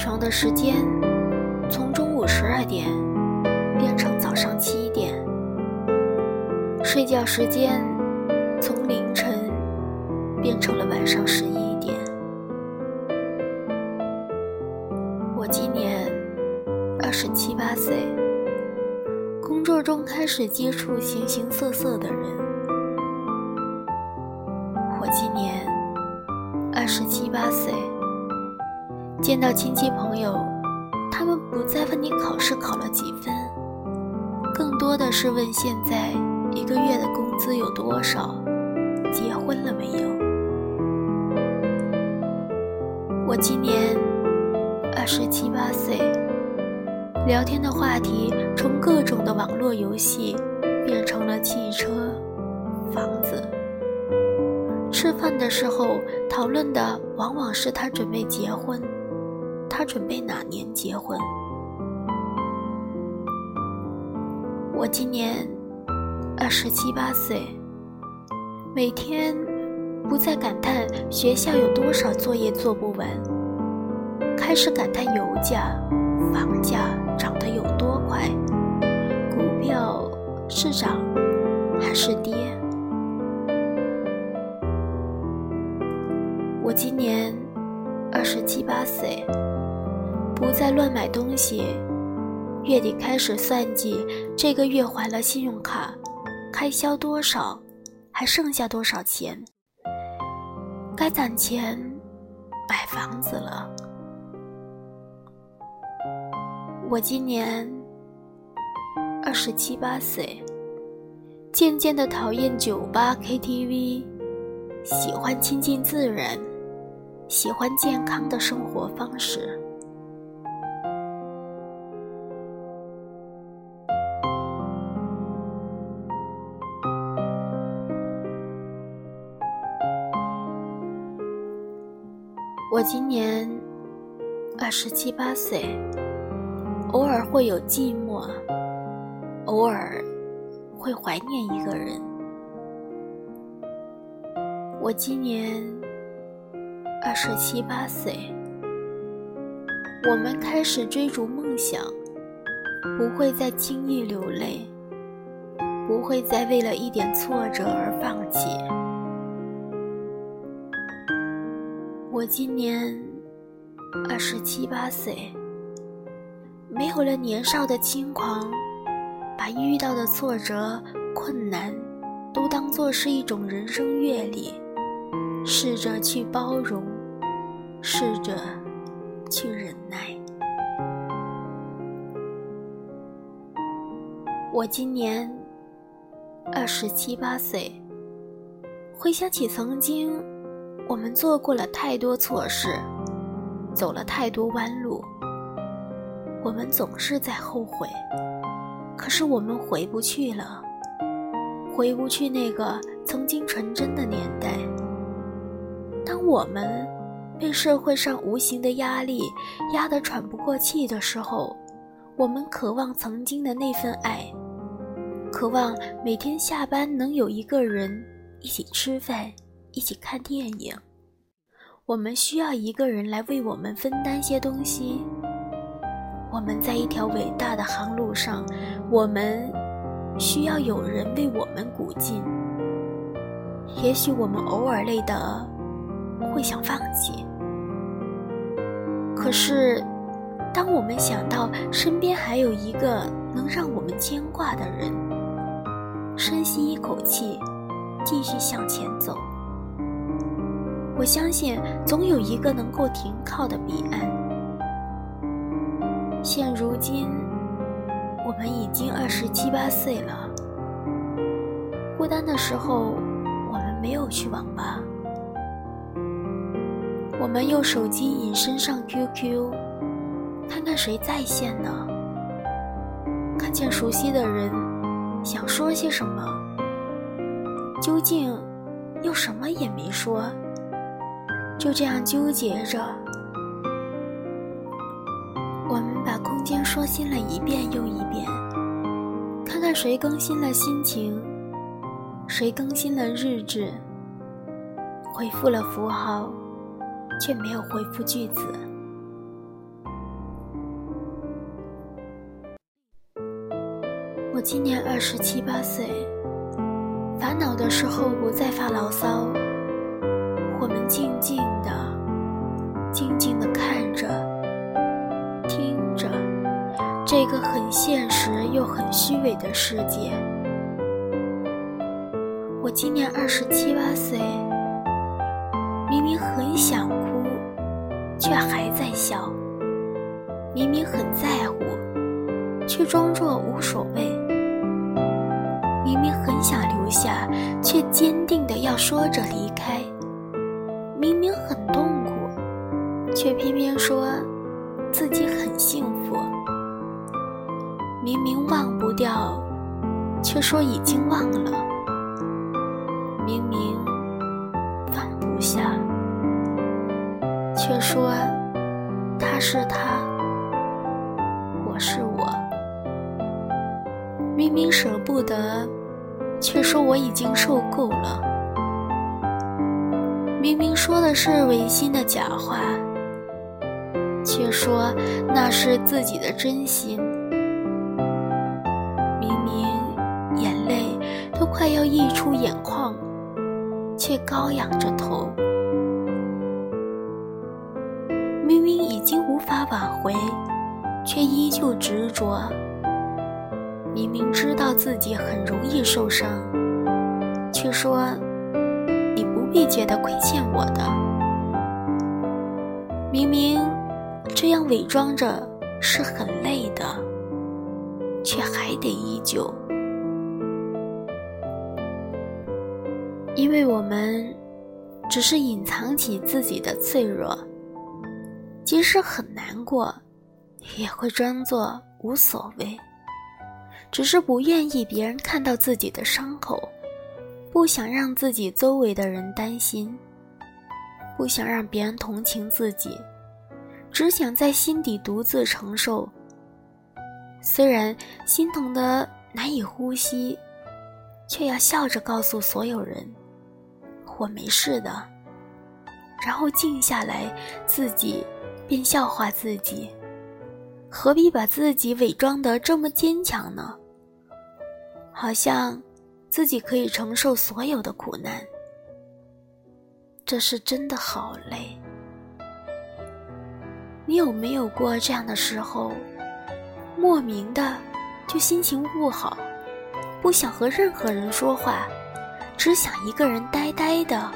起床的时间从中午十二点变成早上七点，睡觉时间从凌晨变成了晚上十一点。我今年二十七八岁，工作中开始接触形形色色的人。我今年二十七八岁。见到亲戚朋友，他们不再问你考试考了几分，更多的是问现在一个月的工资有多少，结婚了没有。我今年二十七八岁，聊天的话题从各种的网络游戏变成了汽车、房子。吃饭的时候讨论的往往是他准备结婚。他准备哪年结婚？我今年二十七八岁，每天不再感叹学校有多少作业做不完，开始感叹油价、房价涨得有多快，股票是涨还是跌？我今年二十七八岁。不再乱买东西，月底开始算计这个月还了信用卡，开销多少，还剩下多少钱，该攒钱买房子了。我今年二十七八岁，渐渐的讨厌酒吧 KTV，喜欢亲近自然，喜欢健康的生活方式。我今年二十七八岁，偶尔会有寂寞，偶尔会怀念一个人。我今年二十七八岁，我们开始追逐梦想，不会再轻易流泪，不会再为了一点挫折而放弃。我今年二十七八岁，没有了年少的轻狂，把遇到的挫折、困难都当作是一种人生阅历，试着去包容，试着去忍耐。我今年二十七八岁，回想起曾经。我们做过了太多错事，走了太多弯路，我们总是在后悔。可是我们回不去了，回不去那个曾经纯真的年代。当我们被社会上无形的压力压得喘不过气的时候，我们渴望曾经的那份爱，渴望每天下班能有一个人一起吃饭。一起看电影，我们需要一个人来为我们分担些东西。我们在一条伟大的航路上，我们需要有人为我们鼓劲。也许我们偶尔累得会想放弃，可是当我们想到身边还有一个能让我们牵挂的人，深吸一口气，继续向前走。我相信总有一个能够停靠的彼岸。现如今，我们已经二十七八岁了。孤单的时候，我们没有去网吧，我们用手机隐身上 QQ，看看谁在线呢？看见熟悉的人，想说些什么，究竟又什么也没说。就这样纠结着。我们把空间刷新了一遍又一遍看看谁更新了心情谁更新了日志回复了符号却没有回复句子。我今年二十七八岁烦恼的时候不再发牢骚我们静静的、静静的看着、听着这个很现实又很虚伪的世界。我今年二十七八岁，明明很想哭，却还在笑；明明很在乎。却装作无所谓，明明很想留下，却坚定的要说着离开；说已经忘了；明明放不下，却说他是他，我是我。明明舍不得，却说我已经受够了；明明说的是违心的假话，却说那是自己的真心；都快要溢出眼眶，却高仰着头；明明已经无法挽回，却依旧执着。明明知道自己很容易受伤，却说你不必觉得亏欠我的。明明这样伪装着是很累的，却还得依旧。因为我们只是隐藏起自己的脆弱，即使很难过，也会装作无所谓。只是不愿意别人看到自己的伤口，不想让自己周围的人担心，不想让别人同情自己，只想在心底独自承受。虽然心疼得难以呼吸，却要笑着告诉所有人：“我没事的。”然后静下来，自己便笑话自己。何必把自己伪装得这么坚强呢？好像自己可以承受所有的苦难，这是真的好累。你有没有过这样的时候，莫名的就心情不好，不想和任何人说话，只想一个人呆呆的，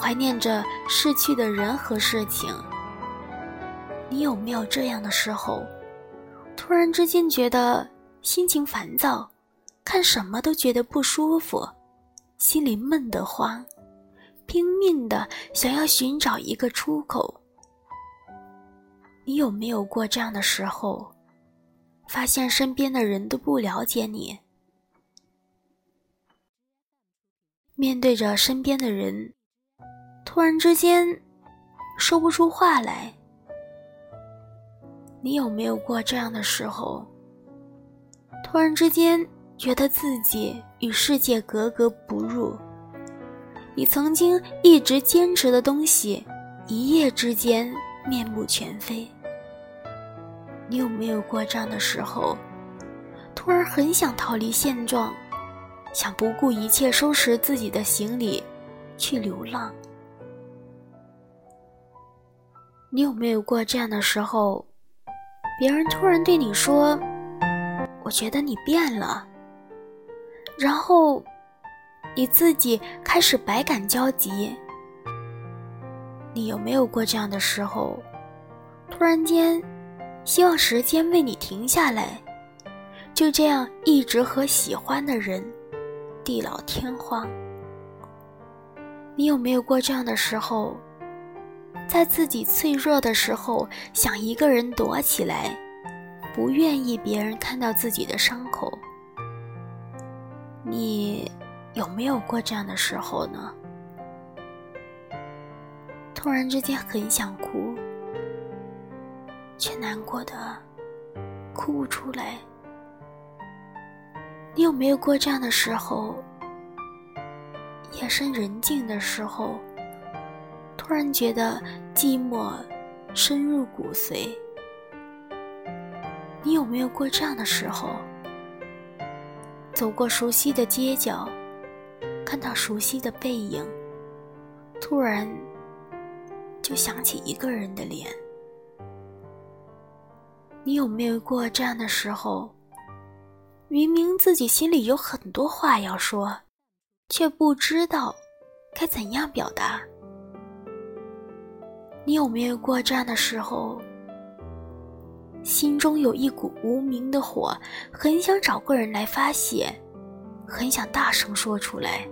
怀念着逝去的人和事情？你有没有这样的时候，突然之间觉得心情烦躁，看什么都觉得不舒服，心里闷得慌，拼命的想要寻找一个出口？你有没有过这样的时候，发现身边的人都不了解你，面对着身边的人，突然之间说不出话来？你有没有过这样的时候？突然之间觉得自己与世界格格不入，你曾经一直坚持的东西，一夜之间面目全非。你有没有过这样的时候？突然很想逃离现状，想不顾一切收拾自己的行李，去流浪。你有没有过这样的时候？别人突然对你说：“我觉得你变了。”然后你自己开始百感交集。你有没有过这样的时候？突然间，希望时间为你停下来，就这样一直和喜欢的人地老天荒。你有没有过这样的时候？在自己脆弱的时候，想一个人躲起来，不愿意别人看到自己的伤口。你有没有过这样的时候呢？突然之间很想哭，却难过的哭不出来。你有没有过这样的时候？夜深人静的时候。突然觉得寂寞深入骨髓。你有没有过这样的时候？走过熟悉的街角，看到熟悉的背影，突然就想起一个人的脸。你有没有过这样的时候？明明自己心里有很多话要说，却不知道该怎样表达。你有没有过这样的时候？心中有一股无名的火，很想找个人来发泄，很想大声说出来。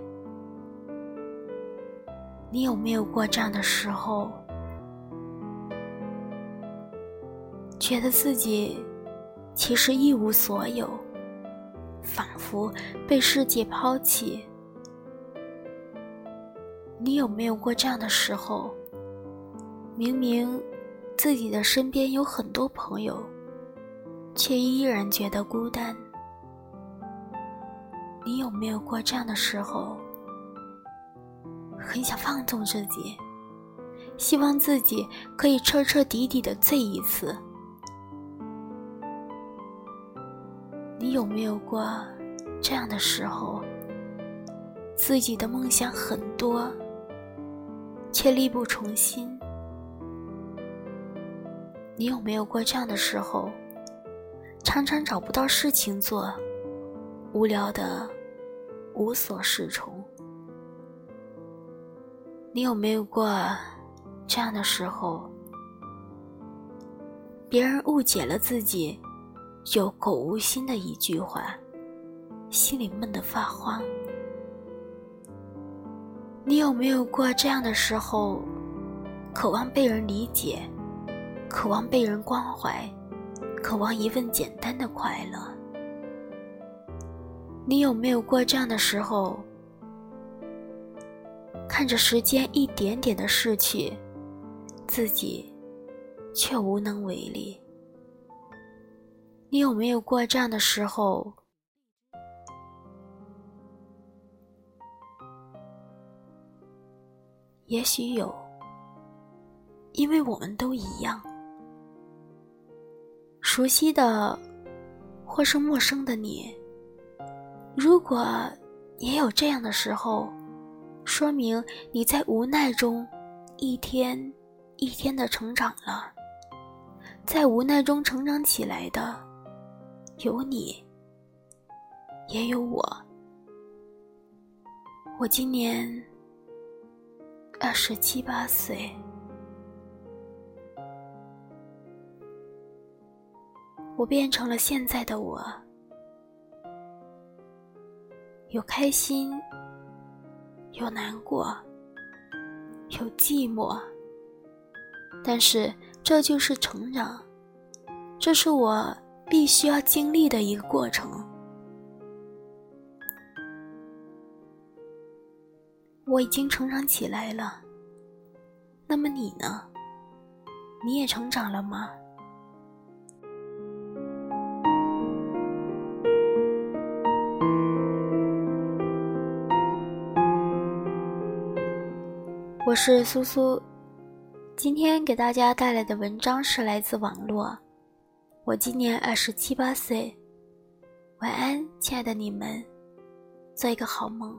你有没有过这样的时候？觉得自己其实一无所有，仿佛被世界抛弃。你有没有过这样的时候？明明。自己的身边有很多朋友，却依然觉得孤单。你有没有过这样的时候？很想放纵自己，希望自己可以彻彻底底的醉一次。你有没有过这样的时候？自己的梦想很多，却力不从心。你有没有过这样的时候？常常找不到事情做，无聊的无所适从。你有没有过这样的时候？别人误解了自己，有口无心的一句话，心里闷得发慌。你有没有过这样的时候？渴望被人理解。渴望被人关怀，渴望一份简单的快乐。你有没有过这样的时候？看着时间一点点的逝去，自己却无能为力。你有没有过这样的时候？也许有，因为我们都一样。熟悉的，或是陌生的你，如果也有这样的时候，说明你在无奈中一天一天的成长了。在无奈中成长起来的，有你，也有我。我今年二十七八岁。我变成了现在的我，有开心，有难过，有寂寞。但是这就是成长，这是我必须要经历的一个过程。我已经成长起来了，那么你呢？你也成长了吗？我是苏苏，今天给大家带来的文章是来自网络。我今年二十七八岁，晚安，亲爱的你们，做一个好梦。